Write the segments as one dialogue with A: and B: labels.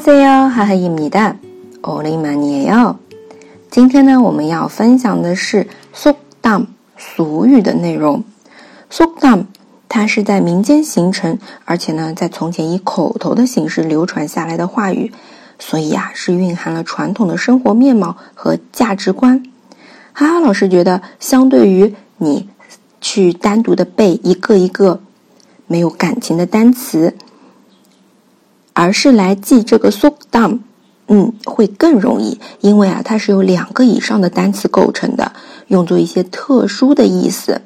A: 塞哟，哈哈伊米的，欧里玛尼哟。今天呢，我们要分享的是苏当俗语的内容。苏当它是在民间形成，而且呢，在从前以口头的形式流传下来的话语，所以啊，是蕴含了传统的生活面貌和价值观。哈哈老师觉得，相对于你去单独的背一个一个没有感情的单词，而是来记这个 “so dumb”，嗯，会更容易，因为啊，它是由两个以上的单词构成的，用作一些特殊的意思。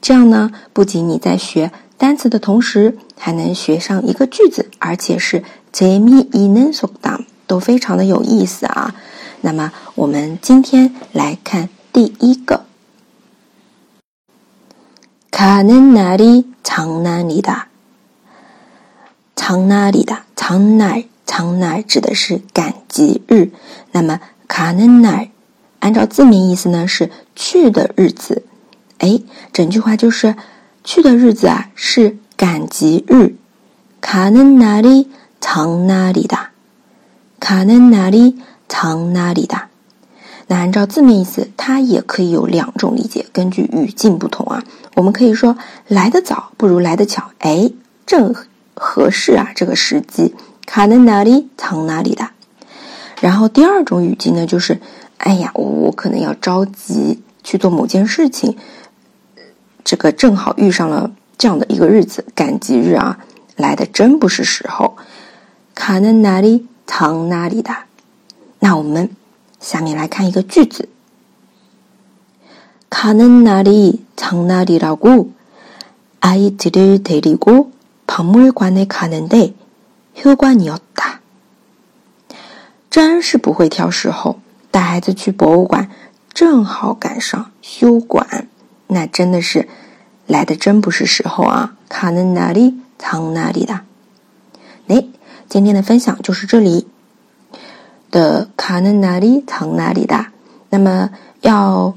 A: 这样呢，不仅你在学单词的同时，还能学上一个句子，而且是 “jemi inen so dumb”，都非常的有意思啊。那么，我们今天来看第一个。가는날이장날이 다， 藏哪里的藏哪，藏哪指的是赶集日，那么卡能纳，按照字面意思呢，是去的日子。哎，整句话就是去的日子啊，是赶集日。卡能哪里藏哪里的，卡能哪里藏哪里的？那按照字面意思，它也可以有两种理解，根据语境不同啊，我们可以说来得早不如来得巧。哎，正。合适啊，这个时机。卡能哪里藏哪里的？然后第二种语境呢，就是哎呀，我可能要着急去做某件事情，这个正好遇上了这样的一个日子，赶集日啊，来的真不是时候。卡能哪里藏哪里的？那我们下面来看一个句子。가는날이장날이라고아이들을데리고 박물관에가는데휴관이었다真是不会挑时候，带孩子去博物馆，正好赶上休馆，那真的是来的真不是时候啊！가는날이장날이 다。 哎，今天的分享就是这里。的卡能哪里藏哪里的？那么要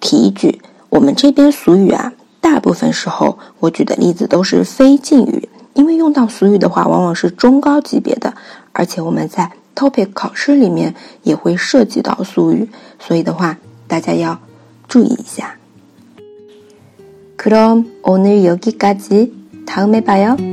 A: 提一句，我们这边俗语啊， 大部分时候我举的例子都是非敬语，因为用到俗语的话，往往是中高级别的，而且我们在 topic 考试里面也会涉及到俗语，所以的话，大家要注意一下。그럼오늘여기까지다음에봐요